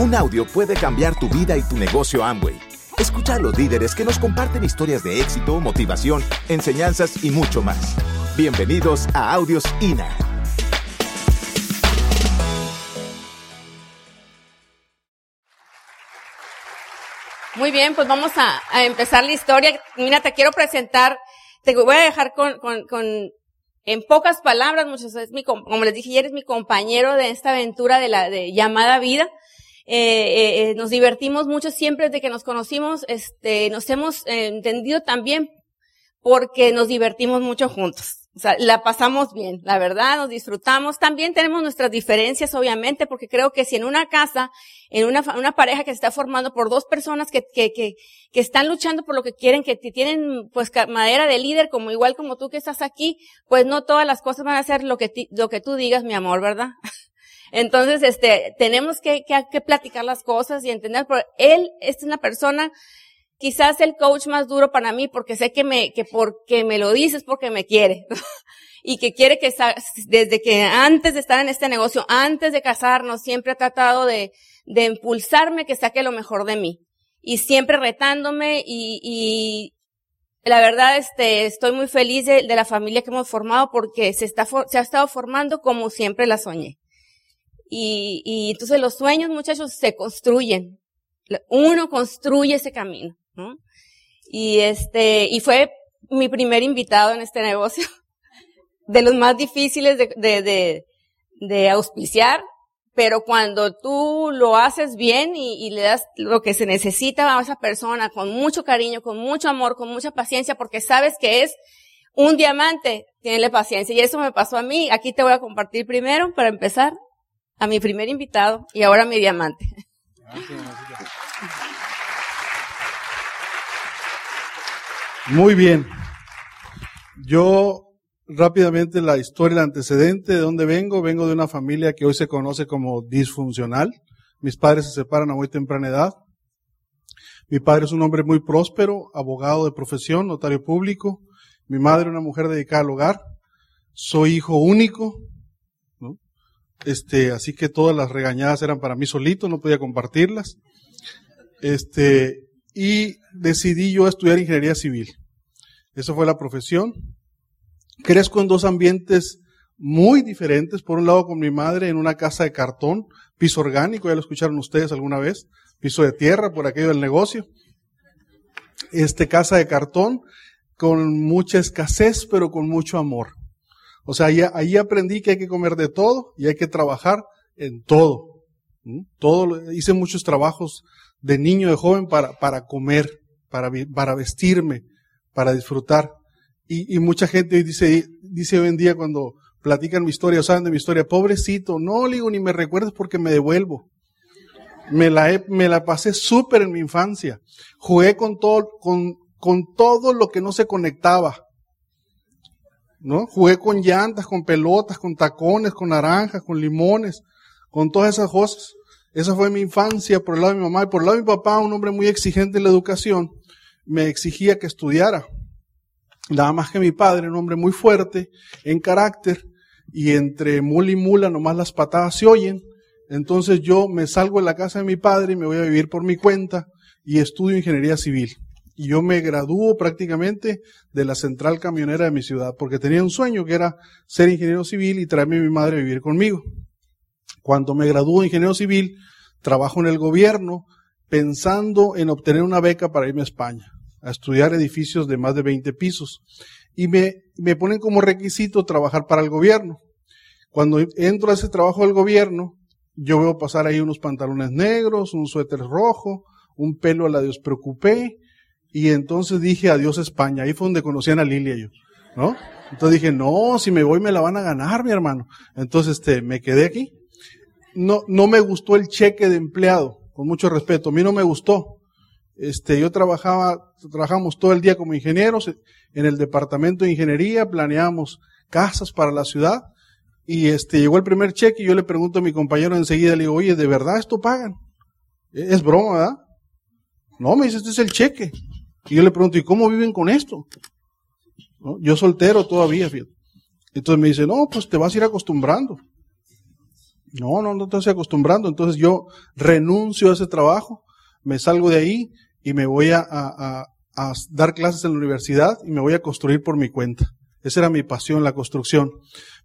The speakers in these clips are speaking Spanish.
Un audio puede cambiar tu vida y tu negocio Amway. Escucha a los líderes que nos comparten historias de éxito, motivación, enseñanzas y mucho más. Bienvenidos a Audios INA. Muy bien, pues vamos a, empezar la historia. Mira, te quiero presentar, te voy a dejar con, en pocas palabras, muchos es mi, como les dije, eres mi compañero de esta aventura de la de llamada vida. Eh, eh, eh, nos divertimos mucho siempre desde que nos conocimos, este, nos hemos entendido también porque nos divertimos mucho juntos. O sea, la pasamos bien, la verdad, nos disfrutamos. También tenemos nuestras diferencias, obviamente, porque creo que si en una casa, en una, una pareja que se está formando por dos personas que, que, que, que están luchando por lo que quieren, que tienen pues madera de líder, como igual como tú que estás aquí, pues no todas las cosas van a ser lo que, lo que tú digas, mi amor, ¿verdad? Entonces, este, tenemos que, que, que platicar las cosas y entender, pero él es una persona quizás el coach más duro para mí porque sé que me, que porque me lo dices porque me quiere. y que quiere que desde que antes de estar en este negocio, antes de casarnos, siempre ha tratado de, de impulsarme que saque lo mejor de mí. Y siempre retándome y, y la verdad, este, estoy muy feliz de, de, la familia que hemos formado porque se está, se ha estado formando como siempre la soñé. Y, y entonces los sueños, muchachos, se construyen. Uno construye ese camino. Y este, y fue mi primer invitado en este negocio, de los más difíciles de, de, de, de auspiciar, pero cuando tú lo haces bien y, y, le das lo que se necesita a esa persona con mucho cariño, con mucho amor, con mucha paciencia, porque sabes que es un diamante, tiene paciencia. Y eso me pasó a mí. Aquí te voy a compartir primero, para empezar, a mi primer invitado y ahora a mi diamante. Muy bien. Yo rápidamente la historia, el antecedente, de dónde vengo. Vengo de una familia que hoy se conoce como disfuncional. Mis padres se separan a muy temprana edad. Mi padre es un hombre muy próspero, abogado de profesión, notario público. Mi madre una mujer dedicada al hogar. Soy hijo único. Este, así que todas las regañadas eran para mí solito, no podía compartirlas. Este, y decidí yo estudiar ingeniería civil. Esa fue la profesión. Crezco en dos ambientes muy diferentes. Por un lado con mi madre en una casa de cartón, piso orgánico, ya lo escucharon ustedes alguna vez, piso de tierra por aquello del negocio. Este casa de cartón con mucha escasez, pero con mucho amor. O sea, ahí, aprendí que hay que comer de todo y hay que trabajar en todo. Todo, hice muchos trabajos de niño, de joven para, para comer, para, para vestirme, para disfrutar. Y, y mucha gente dice, dice hoy en día cuando platican mi historia o saben de mi historia, pobrecito, no le digo ni me recuerdes porque me devuelvo. Me la, me la pasé súper en mi infancia. Jugué con todo, con, con todo lo que no se conectaba. ¿No? Jugué con llantas, con pelotas, con tacones, con naranjas, con limones, con todas esas cosas. Esa fue mi infancia por el lado de mi mamá y por el lado de mi papá, un hombre muy exigente en la educación me exigía que estudiara. Nada más que mi padre, un hombre muy fuerte en carácter, y entre mula y mula nomás las patadas se oyen. Entonces yo me salgo de la casa de mi padre y me voy a vivir por mi cuenta y estudio ingeniería civil. Y yo me gradúo prácticamente de la central camionera de mi ciudad, porque tenía un sueño que era ser ingeniero civil y traerme a mi madre a vivir conmigo. Cuando me gradúo de ingeniero civil, trabajo en el gobierno pensando en obtener una beca para irme a España a estudiar edificios de más de 20 pisos. Y me, me ponen como requisito trabajar para el gobierno. Cuando entro a ese trabajo del gobierno, yo veo pasar ahí unos pantalones negros, un suéter rojo, un pelo a la Dios preocupé, y entonces dije adiós España. Ahí fue donde conocían a Lilia yo, ¿no? Entonces dije, no, si me voy me la van a ganar, mi hermano. Entonces, este, me quedé aquí. No, no me gustó el cheque de empleado, con mucho respeto. A mí no me gustó. Este, yo trabajaba, trabajamos todo el día como ingenieros en el departamento de ingeniería, planeamos casas para la ciudad y este, llegó el primer cheque y yo le pregunto a mi compañero enseguida, le digo, oye, ¿de verdad esto pagan? E-, es broma, ¿verdad? No, me dice, este es el cheque. Y yo le pregunto, ¿y cómo viven con esto? Yo soltero todavía, fíjate. Entonces me dice, no, pues te vas a ir acostumbrando. No, no, no te estoy acostumbrando. Entonces yo renuncio a ese trabajo, me salgo de ahí y me voy a, a, a dar clases en la universidad y me voy a construir por mi cuenta. Esa era mi pasión, la construcción.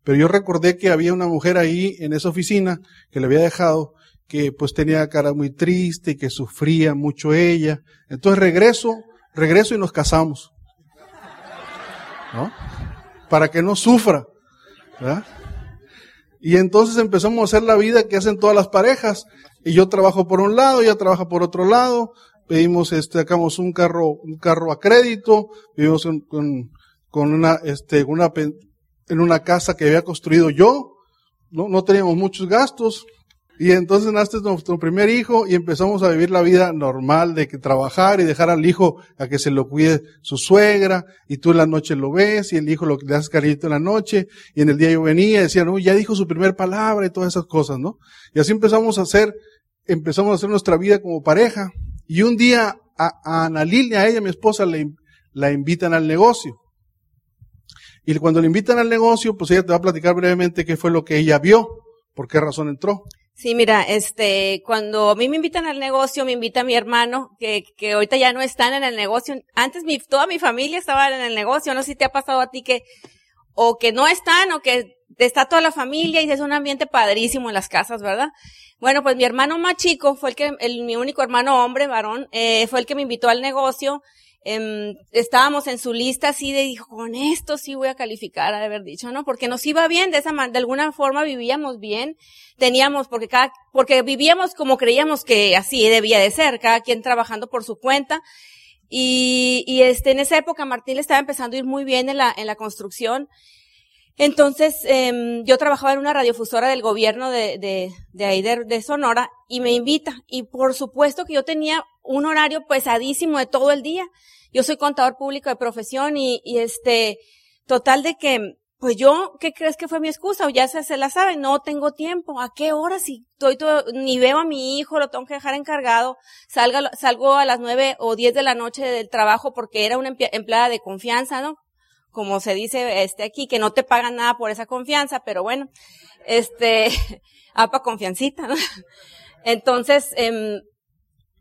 Pero yo recordé que había una mujer ahí en esa oficina que le había dejado, que pues tenía cara muy triste y que sufría mucho ella. Entonces regreso, regreso y nos casamos. ¿No? Para que no sufra. ¿verdad? Y entonces empezamos a hacer la vida que hacen todas las parejas. Y yo trabajo por un lado, ella trabaja por otro lado. Pedimos, este, sacamos un carro, un carro a crédito. Vivimos con, con una, este, una, en una casa que había construido yo. No, no teníamos muchos gastos. Y entonces nace nuestro primer hijo y empezamos a vivir la vida normal de que trabajar y dejar al hijo a que se lo cuide su suegra y tú en la noche lo ves y el hijo lo le haces cariño en la noche y en el día yo venía y decía, no, ya dijo su primer palabra y todas esas cosas, ¿no? Y así empezamos a hacer, empezamos a hacer nuestra vida como pareja y un día a, a Ana Lilia, a ella, mi esposa, le, la invitan al negocio. Y cuando le invitan al negocio, pues ella te va a platicar brevemente qué fue lo que ella vio, por qué razón entró. Sí, mira, este, cuando a mí me invitan al negocio, me invita mi hermano, que, que ahorita ya no están en el negocio. Antes mi, toda mi familia estaba en el negocio. No sé si te ha pasado a ti que, o que no están, o que está toda la familia y es un ambiente padrísimo en las casas, ¿verdad? Bueno, pues mi hermano más chico fue el que, el, mi único hermano hombre, varón, eh, fue el que me invitó al negocio eh, estábamos en su lista así de, dijo, con esto sí voy a calificar, a haber dicho, ¿no? Porque nos iba bien, de esa de alguna forma vivíamos bien, teníamos, porque cada, porque vivíamos como creíamos que así debía de ser, cada quien trabajando por su cuenta. Y, y este, en esa época Martín le estaba empezando a ir muy bien en la, en la construcción. Entonces, eh, yo trabajaba en una radiofusora del gobierno de, de, de ahí de, de, Sonora y me invita. Y por supuesto que yo tenía un horario pesadísimo de todo el día. Yo soy contador público de profesión y, y este, total de que, pues yo, ¿qué crees que fue mi excusa? O ya se, se la sabe, no tengo tiempo. ¿A qué hora? Si estoy todo, ni veo a mi hijo, lo tengo que dejar encargado, salga, salgo a las nueve o diez de la noche del trabajo porque era una empleada de confianza, ¿no? Como se dice este aquí, que no te pagan nada por esa confianza, pero bueno, este, apa confiancita, ¿no? Entonces, eh,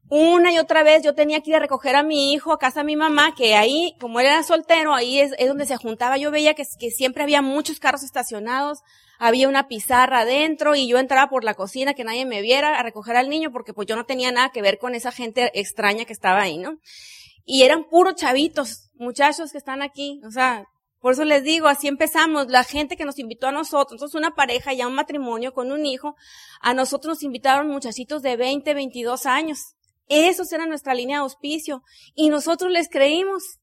una y otra vez yo tenía que ir a recoger a mi hijo a casa de mi mamá, que ahí, como él era soltero, ahí es, es donde se juntaba. Yo veía que, siempre había muchos carros estacionados, había una pizarra adentro y yo entraba por la cocina que nadie me viera a recoger al niño porque pues yo no tenía nada que ver con esa gente extraña que estaba ahí, ¿no? Y eran puros chavitos, muchachos que están aquí, o sea, por eso les digo, así empezamos. La gente que nos invitó a nosotros, entonces una pareja, ya un matrimonio con un hijo, a nosotros nos invitaron muchachitos de 20, 22 años. Esos eran nuestra línea de auspicio. Y nosotros les creímos.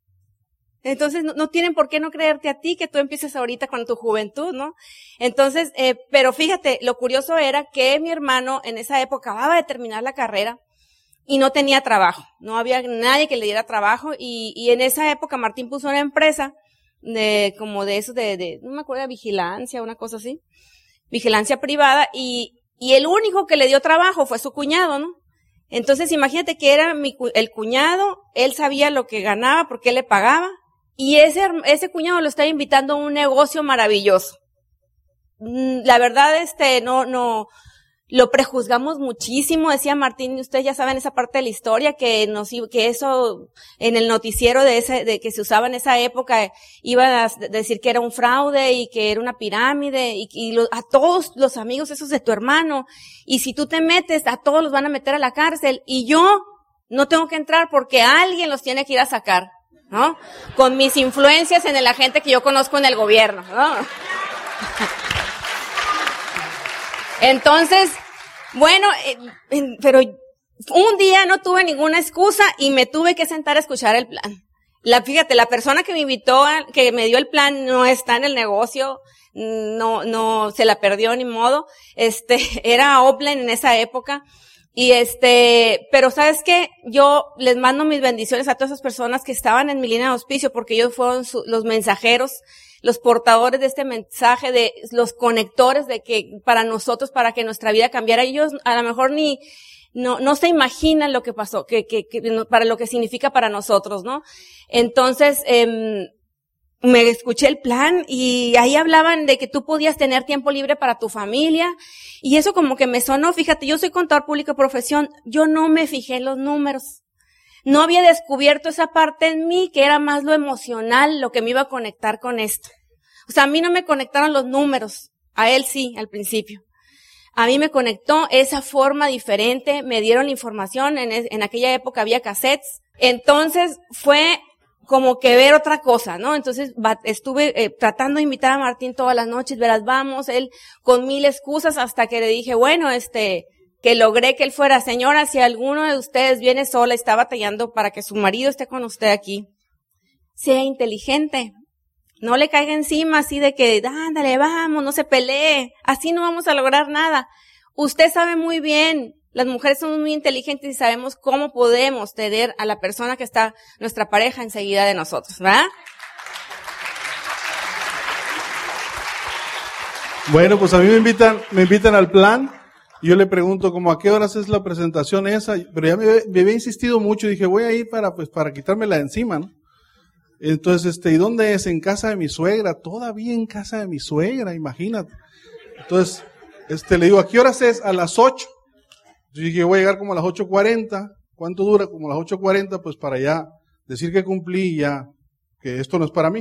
Entonces, no, tienen por qué no creerte a ti que tú empieces ahorita con tu juventud, ¿no? Entonces, eh, pero fíjate, lo curioso era que mi hermano en esa época acababa de terminar la carrera y no tenía trabajo. No había nadie que le diera trabajo y, y en esa época Martín puso una empresa de, como de eso de, de, no me acuerdo, de vigilancia, una cosa así. Vigilancia privada y, y el único que le dio trabajo fue su cuñado, ¿no? Entonces imagínate que era mi, el cuñado, él sabía lo que ganaba porque él le pagaba y ese, ese cuñado lo estaba invitando a un negocio maravilloso. Mm, la verdad, este, no, no, lo prejuzgamos muchísimo, decía Martín, y ustedes ya saben esa parte de la historia, que nos, que eso, en el noticiero de ese, de que se usaba en esa época, iba a decir que era un fraude y que era una pirámide, y, y a todos los amigos esos de tu hermano, y si tú te metes, a todos los van a meter a la cárcel, y yo no tengo que entrar porque alguien los tiene que ir a sacar, ¿no? Con mis influencias en la gente que yo conozco en el gobierno, ¿no? Entonces, bueno, eh, pero un día no tuve ninguna excusa y me tuve que sentar a escuchar el plan. La, fíjate, la persona que me invitó, que me dio el plan, no está en el negocio, no, no, se la perdió ni modo. Este, era Oplen en esa época. Y este, pero sabes qué, yo les mando mis bendiciones a todas esas personas que estaban en mi línea de auspicio porque ellos fueron los mensajeros los portadores de este mensaje, de los conectores de que para nosotros, para que nuestra vida cambiara. Ellos a lo mejor ni, no, no se imaginan lo que pasó, que, que, que para lo que significa para nosotros, ¿no? Entonces, eh, me escuché el plan y ahí hablaban de que tú podías tener tiempo libre para tu familia y eso como que me sonó, fíjate, yo soy contador público de profesión, yo no me fijé en los números. No había descubierto esa parte en mí que era más lo emocional, lo que me iba a conectar con esto. O sea, a mí no me conectaron los números, a él sí, al principio. A mí me conectó esa forma diferente, me dieron información, en, en aquella época había cassettes. Entonces fue como que ver otra cosa, ¿no? Entonces estuve eh, tratando de invitar a Martín todas las noches, verás, vamos, él con mil excusas hasta que le dije, bueno, este, que logré que él fuera, señora, si alguno de ustedes viene sola, está batallando para que su marido esté con usted aquí, sea inteligente. No le caiga encima así de que, ándale, vamos, no se pelee, así no vamos a lograr nada. Usted sabe muy bien las mujeres somos muy inteligentes y sabemos cómo podemos tener a la persona que está nuestra pareja enseguida de nosotros, ¿verdad? Bueno, pues a mí me invitan, me invitan al plan. Yo le pregunto como a qué horas es la presentación esa, pero ya me, había insistido mucho y dije voy a ir para pues para quitármela de encima, ¿no? Entonces, este, ¿y dónde es? En casa de mi suegra, todavía en casa de mi suegra, imagínate. Entonces, este, le digo, ¿a qué horas es? A las ocho. Yo dije, voy a llegar como a las 8.40. ¿Cuánto dura? Como a las 8.40, pues para ya decir que cumplí ya, que esto no es para mí.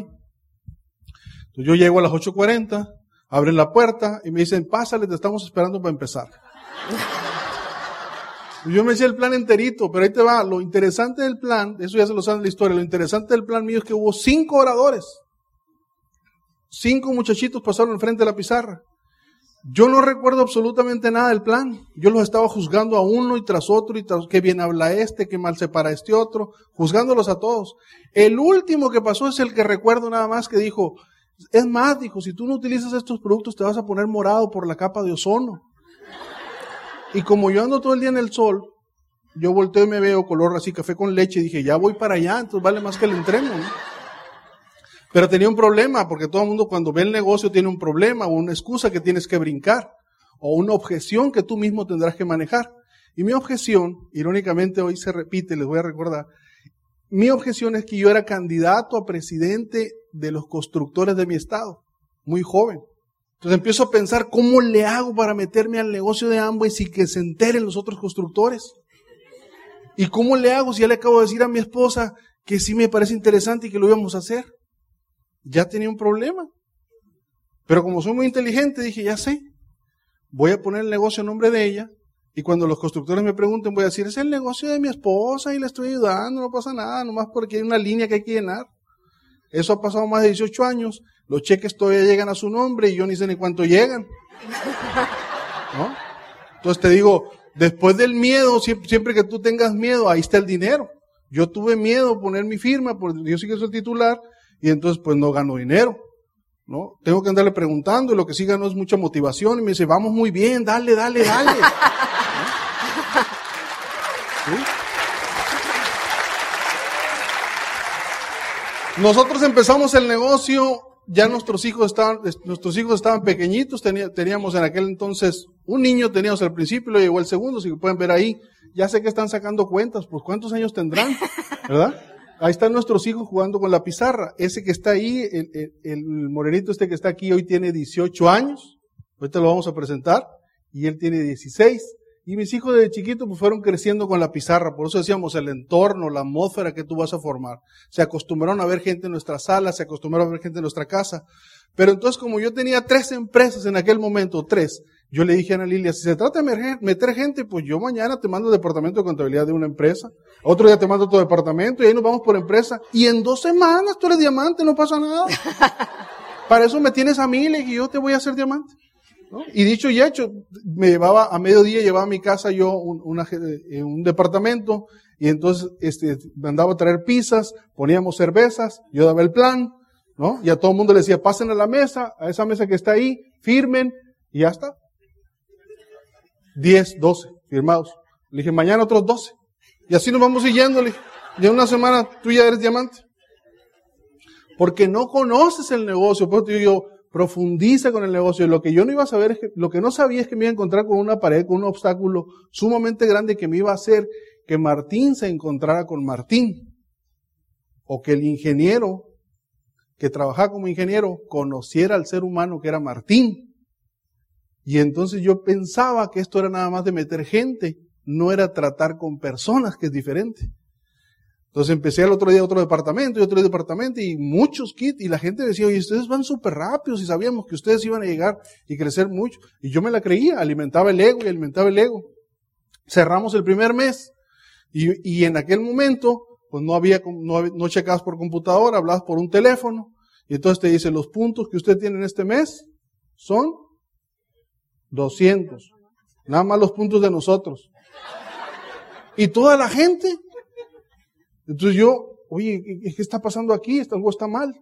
Entonces yo llego a las 8.40, abren la puerta y me dicen, pásale, te estamos esperando para empezar. yo me hice el plan enterito, pero ahí te va. Lo interesante del plan, eso ya se lo saben en la historia, lo interesante del plan mío es que hubo cinco oradores. Cinco muchachitos pasaron al frente de la pizarra. Yo no recuerdo absolutamente nada del plan. Yo los estaba juzgando a uno y tras otro y tras que bien habla este, que mal se para este otro, juzgándolos a todos. El último que pasó es el que recuerdo nada más que dijo, es más, dijo, si tú no utilizas estos productos te vas a poner morado por la capa de ozono. Y como yo ando todo el día en el sol, yo volteo y me veo color así café con leche y dije, ya voy para allá, entonces vale más que el entreno. ¿no? Pero tenía un problema, porque todo el mundo cuando ve el negocio tiene un problema o una excusa que tienes que brincar, o una objeción que tú mismo tendrás que manejar. Y mi objeción, irónicamente hoy se repite, les voy a recordar, mi objeción es que yo era candidato a presidente de los constructores de mi estado, muy joven. Entonces empiezo a pensar cómo le hago para meterme al negocio de Amway sin que se enteren los otros constructores. ¿Y cómo le hago si ya le acabo de decir a mi esposa que sí me parece interesante y que lo íbamos a hacer? ya tenía un problema. Pero como soy muy inteligente, dije, ya sé, voy a poner el negocio en nombre de ella. Y cuando los constructores me pregunten, voy a decir, es el negocio de mi esposa y le estoy ayudando, no pasa nada, nomás porque hay una línea que hay que llenar. Eso ha pasado más de 18 años, los cheques todavía llegan a su nombre y yo ni sé ni cuánto llegan. ¿No? Entonces te digo, después del miedo, siempre, que tú tengas miedo, ahí está el dinero. Yo tuve miedo de poner mi firma, porque yo sí que soy titular, y entonces pues no gano dinero. ¿no? Tengo que andarle preguntando y lo que sí gano es mucha motivación y me dice, vamos muy bien, dale, dale, dale. Nosotros empezamos el negocio, ya nuestros hijos estaban, nuestros hijos estaban pequeñitos, teníamos en aquel entonces un niño, teníamos al principio, lo llegó el segundo, si pueden ver ahí, ya sé que están sacando cuentas, pues cuántos años tendrán, ¿verdad? Ahí están nuestros hijos jugando con la pizarra. Ese que está ahí, el, morenito este que está aquí hoy tiene 18 años. Ahorita lo vamos a presentar. Y él tiene 16. Y mis hijos desde chiquitos pues fueron creciendo con la pizarra. Por eso decíamos el entorno, la atmósfera que tú vas a formar. Se acostumbraron a ver gente en nuestra sala, se acostumbraron a ver gente en nuestra casa. Pero entonces como yo tenía tres empresas en aquel momento, tres, yo le dije a Ana Lilia, si se trata de meter gente, pues yo mañana te mando el departamento de contabilidad de una empresa, otro día te mando tu departamento y ahí nos vamos por empresa. Y en dos semanas tú eres diamante, no pasa nada. Para eso me tienes a mí, dije, yo te voy a hacer diamante. Y dicho y hecho, me llevaba a mediodía, llevaba a mi casa yo un, eh, un departamento y entonces este, mandaba a traer pizzas, poníamos cervezas, yo daba el plan, ¿no? Y a todo el mundo le decía, pasen a la mesa, a esa mesa que está ahí, firmen y ya está. 10, 12 firmados. Le dije, mañana otros 12. Y así nos vamos siguiendo. Le ya una semana tú ya eres diamante. Porque no conoces el negocio. Por eso yo, profundiza con el negocio. Lo que yo no iba a saber es que, lo que no sabía es que me iba a encontrar con una pared, con un obstáculo sumamente grande que me iba a hacer que Martín se encontrara con Martín. O que el ingeniero que trabajaba como ingeniero, conociera al ser humano que era Martín. Y entonces yo pensaba que esto era nada más de meter gente, no era tratar con personas, que es diferente. Entonces empecé el otro día otro departamento y otro departamento y muchos kits y la gente decía, oye, ustedes van súper rápidos y sabíamos que ustedes iban a llegar y crecer mucho. Y yo me la creía, alimentaba el ego y alimentaba el ego. Cerramos el primer mes y, y en aquel momento, pues no había, no, no checabas por computadora, hablabas por un teléfono y entonces te dice, los puntos que usted tiene en este mes son 200. Nada más los puntos de nosotros. Y toda la gente entonces yo, oye, ¿qué está pasando aquí? Algo está mal.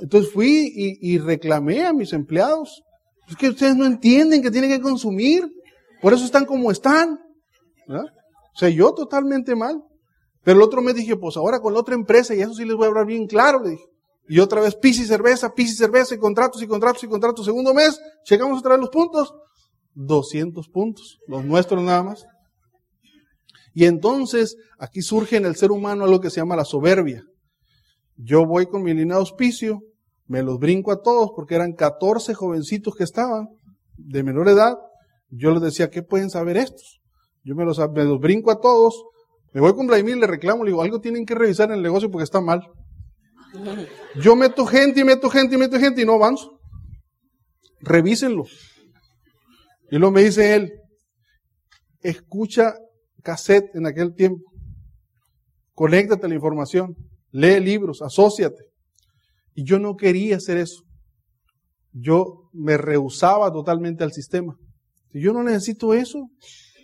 Entonces fui y, reclamé a mis empleados. Es que ustedes no entienden que tienen que consumir. Por eso están como están. O sea, yo totalmente mal. Pero el otro me dije, pues ahora con la otra empresa, y eso sí les voy a hablar bien claro, le dije. Y otra vez, pis y cerveza, pis y cerveza, y contratos y contratos y contratos. Segundo mes, llegamos a traer los puntos. 200 puntos, los nuestros nada más. Y entonces aquí surge en el ser humano algo que se llama la soberbia. Yo voy con mi línea de auspicio, me los brinco a todos porque eran 14 jovencitos que estaban de menor edad. Yo les decía, ¿qué pueden saber estos? Yo me los, brinco a todos, me voy con Vladimir, le reclamo, le digo, algo tienen que revisar en el negocio porque está mal. Yo meto gente y meto gente y meto gente y no avanzo. Revísenlo. Y luego me dice él, escucha cassette en aquel tiempo. Conéctate la información, lee libros, asóciate. Y yo no quería hacer eso. Yo me rehusaba totalmente al sistema. Yo no necesito eso. O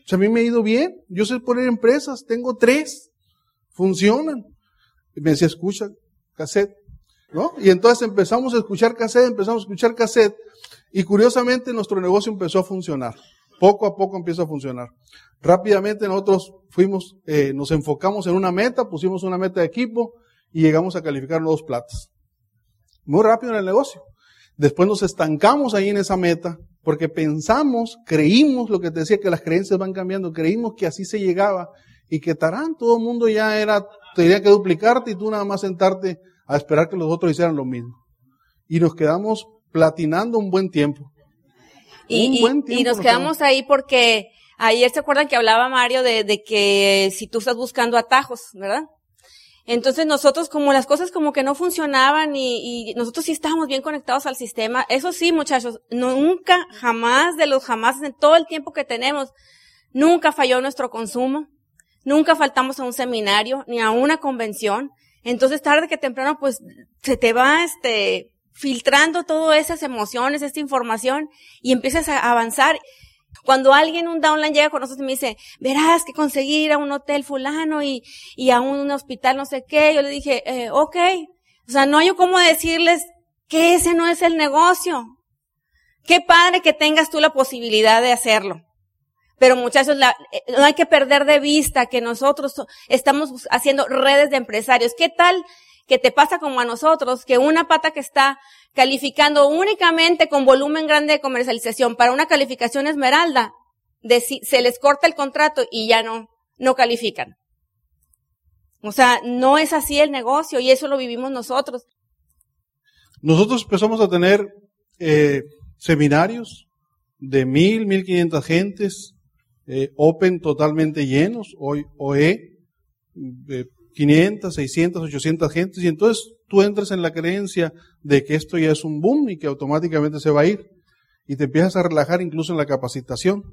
sea, a mí me ha ido bien. Yo sé poner empresas, tengo tres, funcionan. Y me decía, escucha cassette. ¿No? Y entonces empezamos a escuchar cassette, empezamos a escuchar cassette. Y curiosamente nuestro negocio empezó a funcionar. Poco a poco empieza a funcionar. Rápidamente nosotros fuimos, eh, nos enfocamos en una meta, pusimos una meta de equipo y llegamos a calificar dos platas. Muy rápido en el negocio. Después nos estancamos ahí en esa meta porque pensamos, creímos lo que te decía que las creencias van cambiando, creímos que así se llegaba y que tarán, todo el mundo ya era, tenía que duplicarte y tú nada más sentarte a esperar que los otros hicieran lo mismo. Y nos quedamos platinando un buen tiempo. Y, y, nos quedamos ahí porque ayer se acuerdan que hablaba Mario de, de que si tú estás buscando atajos, ¿verdad? Entonces nosotros como las cosas como que no funcionaban y, y, nosotros sí estábamos bien conectados al sistema. Eso sí, muchachos, nunca, jamás de los jamás en todo el tiempo que tenemos, nunca falló nuestro consumo, nunca faltamos a un seminario ni a una convención. Entonces tarde que temprano pues se te va este filtrando todas esas emociones, esta información y empiezas a avanzar. Cuando alguien, un downline llega con nosotros y me dice, verás que conseguir a un hotel fulano y, y a un hospital no sé qué, yo le dije, eh, ok. O sea, no hay cómo decirles que ese no es el negocio. Qué padre que tengas tú la posibilidad de hacerlo. Pero muchachos, la, eh, no hay que perder de vista que nosotros estamos haciendo redes de empresarios. ¿Qué tal que te pasa como a nosotros, que una pata que está calificando únicamente con volumen grande de comercialización para una calificación esmeralda, se les corta el contrato y ya no, no califican. O sea, no es así el negocio y eso lo vivimos nosotros. Nosotros empezamos a tener eh, seminarios de mil, mil quinientas gentes, eh, open totalmente llenos, hoy OE, 500, 600, 800 gentes, y entonces tú entras en la creencia de que esto ya es un boom y que automáticamente se va a ir, y te empiezas a relajar incluso en la capacitación.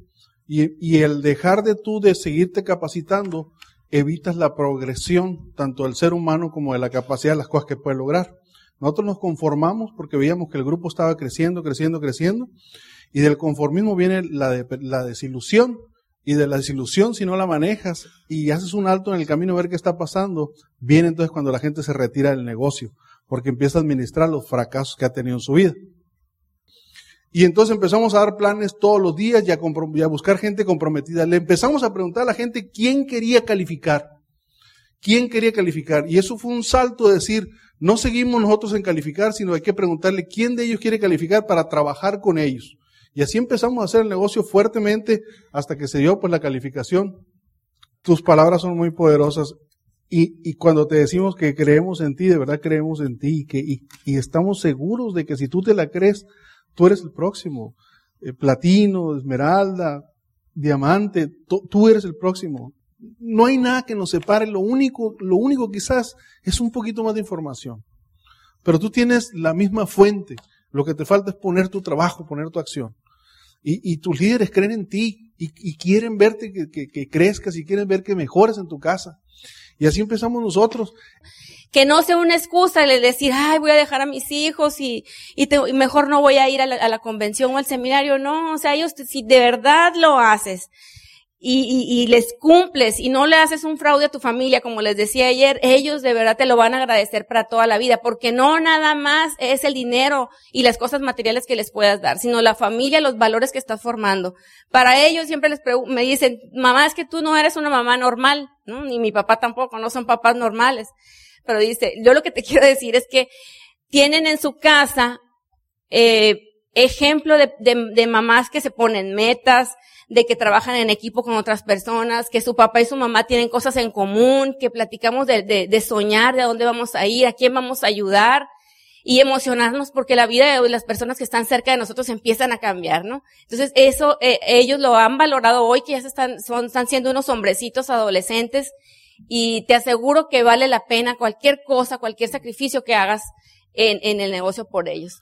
Y, el dejar de tú de seguirte capacitando, evitas la progresión tanto del ser humano como de la capacidad de las cosas que puede lograr. Nosotros nos conformamos porque veíamos que el grupo estaba creciendo, creciendo, creciendo, y del conformismo viene la desilusión, y de la desilusión, si no la manejas y haces un alto en el camino a ver qué está pasando, viene entonces cuando la gente se retira del negocio, porque empieza a administrar los fracasos que ha tenido en su vida. Y entonces empezamos a dar planes todos los días y a, y a buscar gente comprometida. Le empezamos a preguntar a la gente quién quería calificar. ¿Quién quería calificar? Y eso fue un salto de decir, no seguimos nosotros en calificar, sino hay que preguntarle quién de ellos quiere calificar para trabajar con ellos. Y así empezamos a hacer el negocio fuertemente hasta que se dio pues la calificación. Tus palabras son muy poderosas. Y, cuando te decimos que creemos en ti, de verdad creemos en ti y, que, estamos seguros de que si tú te la crees, tú eres el próximo. Eh, platino, esmeralda, diamante, tú eres el próximo. No hay nada que nos separe, lo único, lo único quizás es un poquito más de información. Pero tú tienes la misma fuente. Lo que te falta es poner tu trabajo, poner tu acción. Y, tus líderes creen en ti y, quieren verte que, que crezcas y quieren ver que mejores en tu casa. Y así empezamos nosotros. Que no sea una excusa el decir, ay, voy a dejar a mis hijos y, y, mejor no voy a ir a la, a la, convención o al seminario. No, o sea, ellos, si de verdad lo haces, y, y, les cumples y no le haces un fraude a tu familia, como les decía ayer, ellos de verdad te lo van a agradecer para toda la vida, porque no nada más es el dinero y las cosas materiales que les puedas dar, sino la familia, los valores que estás formando. Para ellos siempre les me dicen, mamá, es que tú no eres una mamá normal, ¿no? Ni mi papá tampoco, no son papás normales. Pero dice, yo lo que te quiero decir es que tienen en su casa, eh, ejemplo de, de, de mamás que se ponen metas, de que trabajan en equipo con otras personas, que su papá y su mamá tienen cosas en común, que platicamos de, de, soñar, de dónde vamos a ir, a quién vamos a ayudar y emocionarnos porque la vida de las personas que están cerca de nosotros empiezan a cambiar, ¿no? Entonces eso eh, ellos lo han valorado hoy que ya están son están siendo unos hombrecitos adolescentes y te aseguro que vale la pena cualquier cosa, cualquier sacrificio que hagas en, en el negocio por ellos.